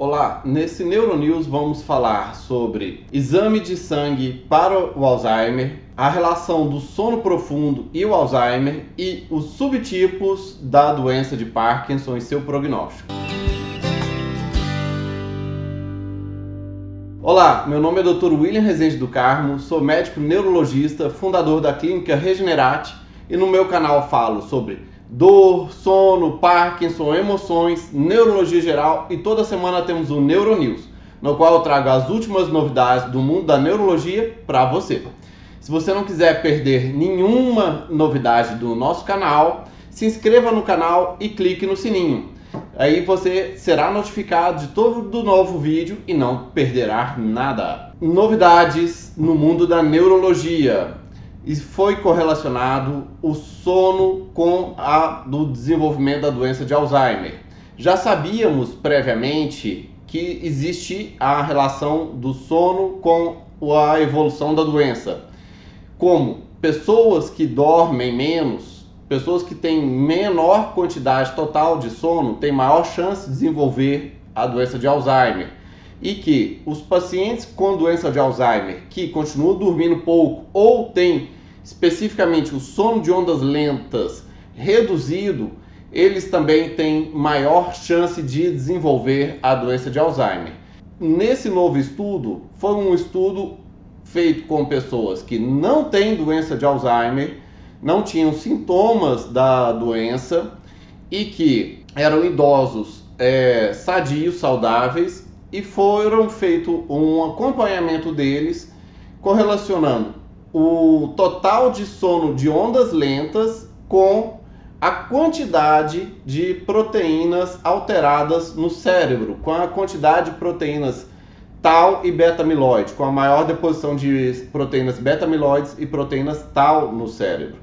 Olá, nesse Neuronews vamos falar sobre exame de sangue para o Alzheimer, a relação do sono profundo e o Alzheimer e os subtipos da doença de Parkinson e seu prognóstico. Olá, meu nome é Dr. William Rezende do Carmo, sou médico neurologista, fundador da clínica Regenerate e no meu canal falo sobre dor, sono, Parkinson, emoções, neurologia geral e toda semana temos o Neuronews, no qual eu trago as últimas novidades do mundo da neurologia para você. Se você não quiser perder nenhuma novidade do nosso canal, se inscreva no canal e clique no sininho. Aí você será notificado de todo novo vídeo e não perderá nada. Novidades no mundo da neurologia e foi correlacionado o sono com a do desenvolvimento da doença de Alzheimer. Já sabíamos previamente que existe a relação do sono com a evolução da doença. Como pessoas que dormem menos, pessoas que têm menor quantidade total de sono, têm maior chance de desenvolver a doença de Alzheimer. E que os pacientes com doença de Alzheimer que continuam dormindo pouco ou têm especificamente o sono de ondas lentas reduzido, eles também têm maior chance de desenvolver a doença de Alzheimer. Nesse novo estudo, foi um estudo feito com pessoas que não têm doença de Alzheimer, não tinham sintomas da doença e que eram idosos é, sadios, saudáveis, e foram feito um acompanhamento deles correlacionando o total de sono de ondas lentas com a quantidade de proteínas alteradas no cérebro, com a quantidade de proteínas tau e beta-amiloide, com a maior deposição de proteínas beta-amiloides e proteínas tau no cérebro.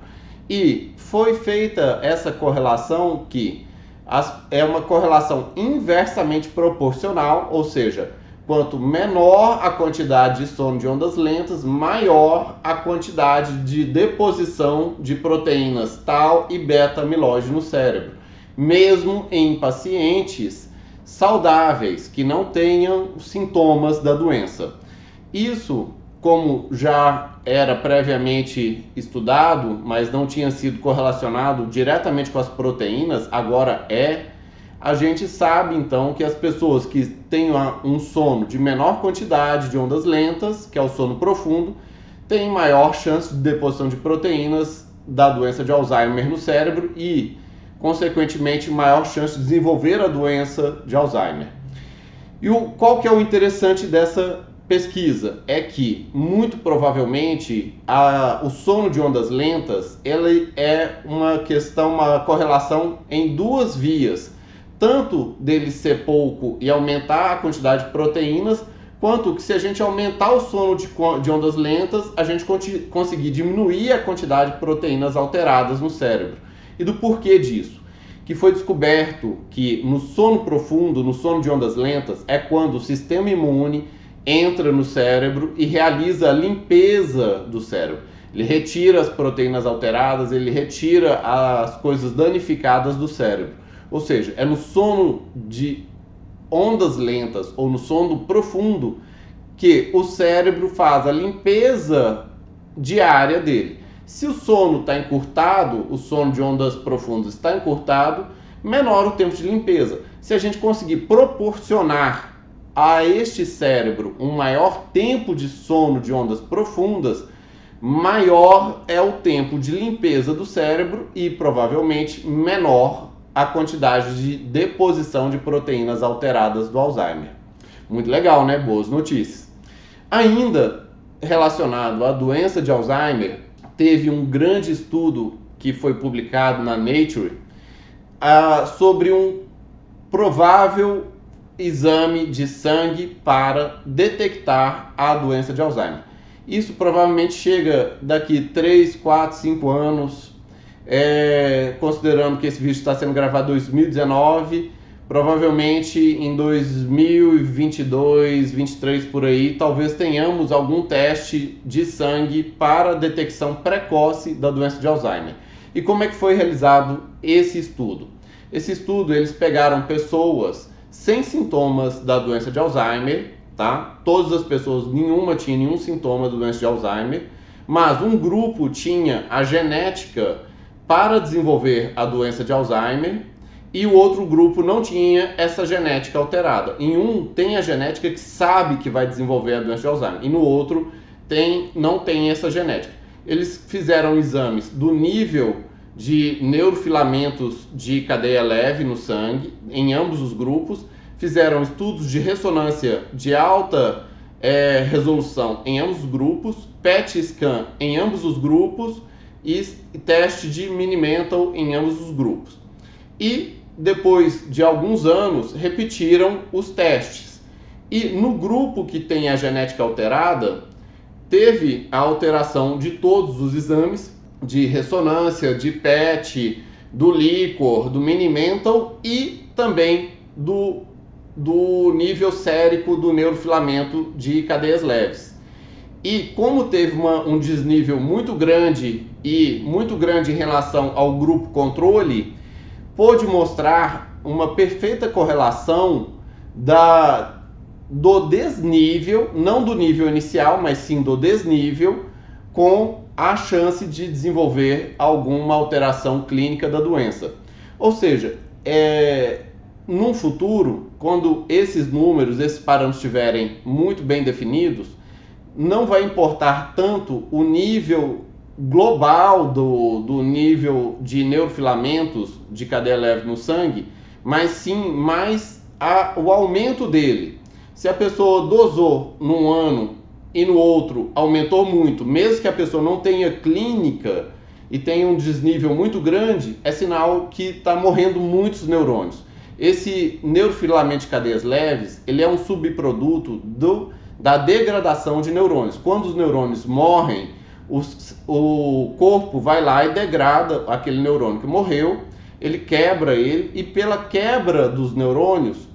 E foi feita essa correlação que as, é uma correlação inversamente proporcional, ou seja, Quanto menor a quantidade de sono de ondas lentas, maior a quantidade de deposição de proteínas tal e beta-amiloide no cérebro, mesmo em pacientes saudáveis que não tenham sintomas da doença. Isso, como já era previamente estudado, mas não tinha sido correlacionado diretamente com as proteínas, agora é a gente sabe então que as pessoas que têm um sono de menor quantidade de ondas lentas, que é o sono profundo, têm maior chance de deposição de proteínas da doença de Alzheimer no cérebro e, consequentemente, maior chance de desenvolver a doença de Alzheimer. E o, qual que é o interessante dessa pesquisa? É que, muito provavelmente, a, o sono de ondas lentas ele é uma questão, uma correlação em duas vias tanto dele ser pouco e aumentar a quantidade de proteínas, quanto que se a gente aumentar o sono de, de ondas lentas, a gente conseguir diminuir a quantidade de proteínas alteradas no cérebro. E do porquê disso? Que foi descoberto que no sono profundo, no sono de ondas lentas, é quando o sistema imune entra no cérebro e realiza a limpeza do cérebro. Ele retira as proteínas alteradas, ele retira as coisas danificadas do cérebro. Ou seja, é no sono de ondas lentas ou no sono profundo que o cérebro faz a limpeza diária dele. Se o sono está encurtado, o sono de ondas profundas está encurtado, menor o tempo de limpeza. Se a gente conseguir proporcionar a este cérebro um maior tempo de sono de ondas profundas, maior é o tempo de limpeza do cérebro e provavelmente menor a quantidade de deposição de proteínas alteradas do Alzheimer. Muito legal, né? Boas notícias. Ainda relacionado à doença de Alzheimer, teve um grande estudo que foi publicado na Nature uh, sobre um provável exame de sangue para detectar a doença de Alzheimer. Isso provavelmente chega daqui 3, 4, 5 anos é, considerando que esse vídeo está sendo gravado em 2019, provavelmente em 2022, 2023 por aí, talvez tenhamos algum teste de sangue para detecção precoce da doença de Alzheimer. E como é que foi realizado esse estudo? Esse estudo eles pegaram pessoas sem sintomas da doença de Alzheimer, tá? Todas as pessoas, nenhuma tinha nenhum sintoma da doença de Alzheimer, mas um grupo tinha a genética para desenvolver a doença de Alzheimer e o outro grupo não tinha essa genética alterada. Em um tem a genética que sabe que vai desenvolver a doença de Alzheimer e no outro tem não tem essa genética. Eles fizeram exames do nível de neurofilamentos de cadeia leve no sangue em ambos os grupos, fizeram estudos de ressonância de alta é, resolução em ambos os grupos, PET scan em ambos os grupos e teste de Minimental em ambos os grupos. E depois de alguns anos repetiram os testes. E no grupo que tem a genética alterada, teve a alteração de todos os exames de ressonância, de PET, do líquor, do Minimental e também do, do nível sérico do neurofilamento de cadeias leves. E como teve uma, um desnível muito grande e muito grande em relação ao grupo controle, pôde mostrar uma perfeita correlação da, do desnível, não do nível inicial, mas sim do desnível, com a chance de desenvolver alguma alteração clínica da doença. Ou seja, é, num futuro, quando esses números, esses parâmetros estiverem muito bem definidos, não vai importar tanto o nível global do, do nível de neurofilamentos de cadeia leve no sangue, mas sim mais a, o aumento dele. Se a pessoa dosou num ano e no outro aumentou muito, mesmo que a pessoa não tenha clínica e tenha um desnível muito grande, é sinal que está morrendo muitos neurônios. Esse neurofilamento de cadeias leves, ele é um subproduto do da degradação de neurônios. Quando os neurônios morrem, os, o corpo vai lá e degrada aquele neurônio que morreu, ele quebra ele e pela quebra dos neurônios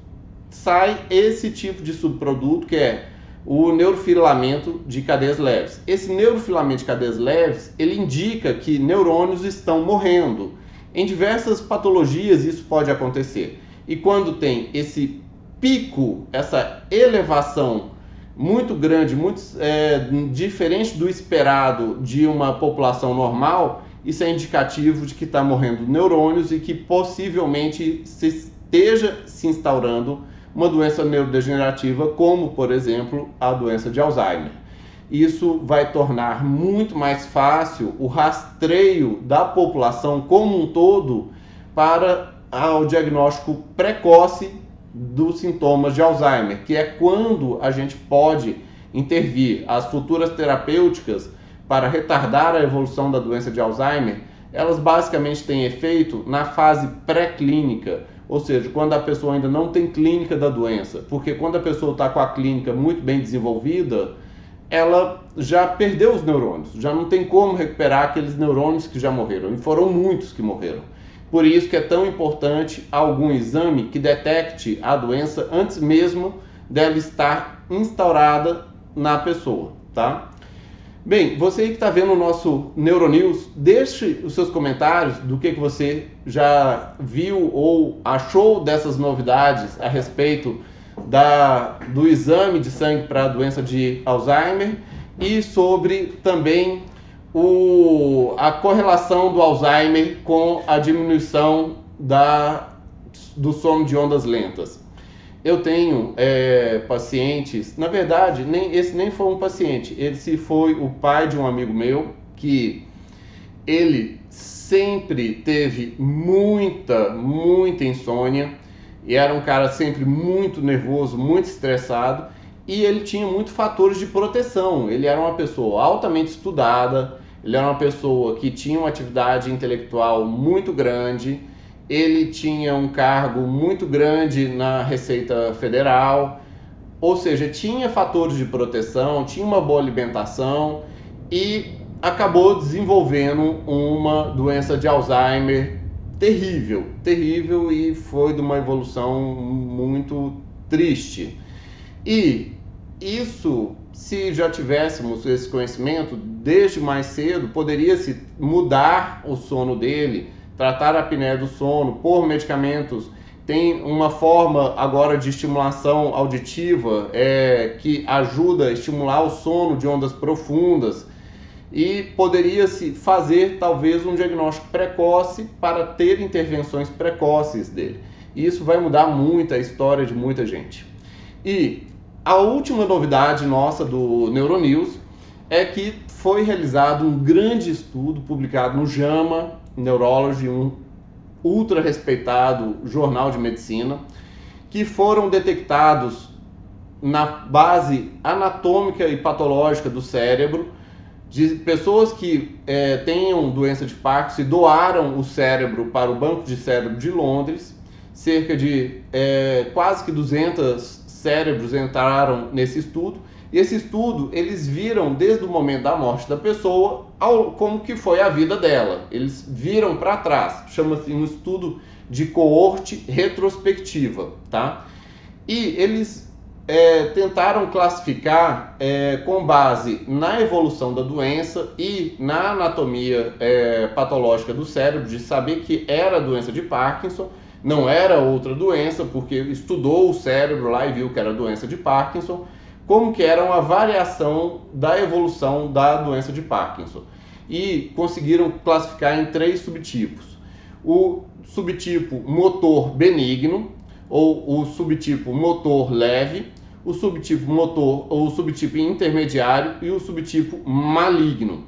sai esse tipo de subproduto que é o neurofilamento de cadeias leves. Esse neurofilamento de cadeias leves, ele indica que neurônios estão morrendo. Em diversas patologias isso pode acontecer. E quando tem esse pico, essa elevação muito grande, muito é, diferente do esperado de uma população normal, isso é indicativo de que está morrendo neurônios e que possivelmente se esteja se instaurando uma doença neurodegenerativa, como, por exemplo, a doença de Alzheimer. Isso vai tornar muito mais fácil o rastreio da população como um todo para o diagnóstico precoce dos sintomas de Alzheimer, que é quando a gente pode intervir. As futuras terapêuticas para retardar a evolução da doença de Alzheimer, elas basicamente têm efeito na fase pré-clínica, ou seja, quando a pessoa ainda não tem clínica da doença, porque quando a pessoa está com a clínica muito bem desenvolvida, ela já perdeu os neurônios, já não tem como recuperar aqueles neurônios que já morreram, e foram muitos que morreram. Por isso que é tão importante algum exame que detecte a doença antes mesmo dela estar instaurada na pessoa, tá? Bem, você que está vendo o nosso Neuronews, deixe os seus comentários do que, que você já viu ou achou dessas novidades a respeito da, do exame de sangue para a doença de Alzheimer e sobre também o, a correlação do Alzheimer com a diminuição da, do sono de ondas lentas. Eu tenho é, pacientes, na verdade, nem, esse nem foi um paciente, esse foi o pai de um amigo meu que ele sempre teve muita, muita insônia e era um cara sempre muito nervoso, muito estressado e ele tinha muitos fatores de proteção. Ele era uma pessoa altamente estudada, ele era uma pessoa que tinha uma atividade intelectual muito grande, ele tinha um cargo muito grande na Receita Federal, ou seja, tinha fatores de proteção, tinha uma boa alimentação e acabou desenvolvendo uma doença de Alzheimer terrível, terrível e foi de uma evolução muito triste. E isso, se já tivéssemos esse conhecimento desde mais cedo, poderia se mudar o sono dele, tratar a apneia do sono, pôr medicamentos tem uma forma agora de estimulação auditiva é, que ajuda a estimular o sono de ondas profundas e poderia-se fazer talvez um diagnóstico precoce para ter intervenções precoces dele. E isso vai mudar muito a história de muita gente. E a última novidade nossa do Neuronews é que foi realizado um grande estudo publicado no JAMA Neurology, um ultra respeitado jornal de medicina, que foram detectados na base anatômica e patológica do cérebro de pessoas que é, tenham doença de Parkinson e doaram o cérebro para o Banco de Cérebro de Londres. Cerca de é, quase que 200 cérebros entraram nesse estudo. E esse estudo, eles viram desde o momento da morte da pessoa ao, como que foi a vida dela. Eles viram para trás. Chama-se um estudo de coorte retrospectiva, tá? E eles é, tentaram classificar é, com base na evolução da doença e na anatomia é, patológica do cérebro, de saber que era doença de Parkinson, não era outra doença, porque estudou o cérebro lá e viu que era doença de Parkinson, como que era uma variação da evolução da doença de Parkinson. E conseguiram classificar em três subtipos. O subtipo motor benigno, ou o subtipo motor leve, o subtipo motor ou o subtipo intermediário e o subtipo maligno.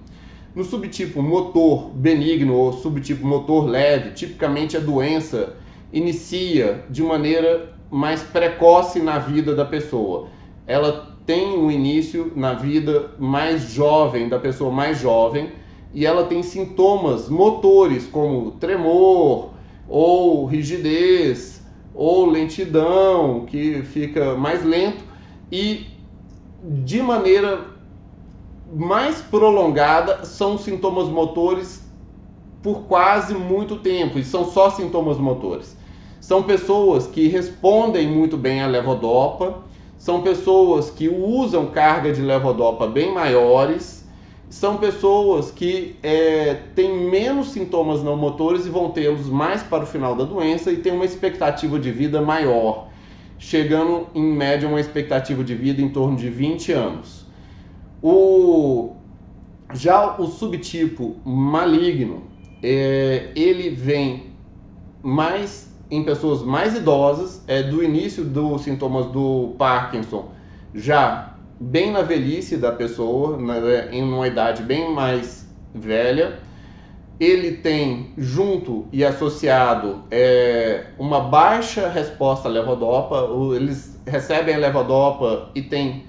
No subtipo motor benigno ou subtipo motor leve, tipicamente a doença inicia de maneira mais precoce na vida da pessoa. Ela tem um início na vida mais jovem, da pessoa mais jovem, e ela tem sintomas motores como tremor ou rigidez ou lentidão, que fica mais lento e de maneira mais prolongada são sintomas motores por quase muito tempo e são só sintomas motores. São pessoas que respondem muito bem à levodopa, são pessoas que usam carga de levodopa bem maiores são pessoas que é, têm menos sintomas não motores e vão tê-los mais para o final da doença e têm uma expectativa de vida maior, chegando em média uma expectativa de vida em torno de 20 anos. O, já o subtipo maligno, é, ele vem mais em pessoas mais idosas, é do início dos sintomas do Parkinson já bem na velhice da pessoa, né, em uma idade bem mais velha. Ele tem junto e associado é, uma baixa resposta à levodopa. Eles recebem a levodopa e têm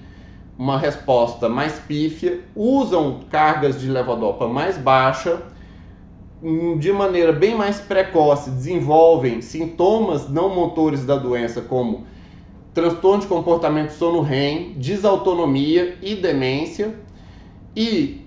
uma resposta mais pífia, usam cargas de levodopa mais baixa, de maneira bem mais precoce, desenvolvem sintomas não motores da doença, como transtorno de comportamento sono-REM, desautonomia e demência e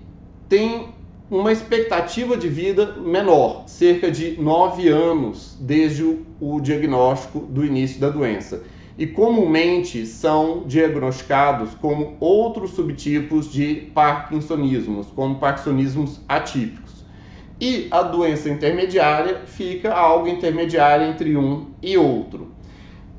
tem uma expectativa de vida menor, cerca de 9 anos desde o diagnóstico do início da doença. E comumente são diagnosticados como outros subtipos de parkinsonismos, como parkinsonismos atípicos. E a doença intermediária fica algo intermediário entre um e outro.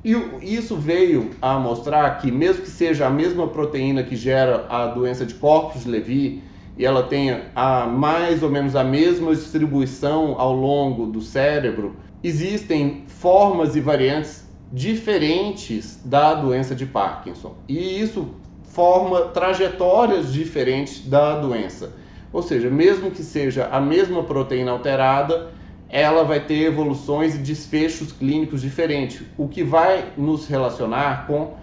E isso veio a mostrar que, mesmo que seja a mesma proteína que gera a doença de corpos de Levy, e ela tenha a, mais ou menos a mesma distribuição ao longo do cérebro, existem formas e variantes diferentes da doença de Parkinson. E isso forma trajetórias diferentes da doença. Ou seja, mesmo que seja a mesma proteína alterada, ela vai ter evoluções e desfechos clínicos diferentes, o que vai nos relacionar com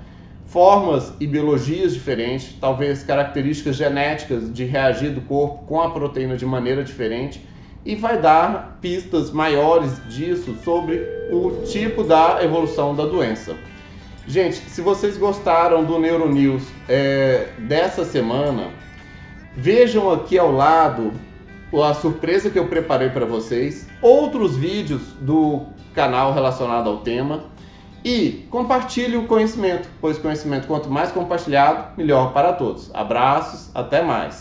formas e biologias diferentes, talvez características genéticas de reagir do corpo com a proteína de maneira diferente e vai dar pistas maiores disso sobre o tipo da evolução da doença. Gente, se vocês gostaram do Neuronews é, dessa semana, vejam aqui ao lado a surpresa que eu preparei para vocês, outros vídeos do canal relacionado ao tema e compartilhe o conhecimento, pois conhecimento quanto mais compartilhado, melhor para todos. Abraços, até mais.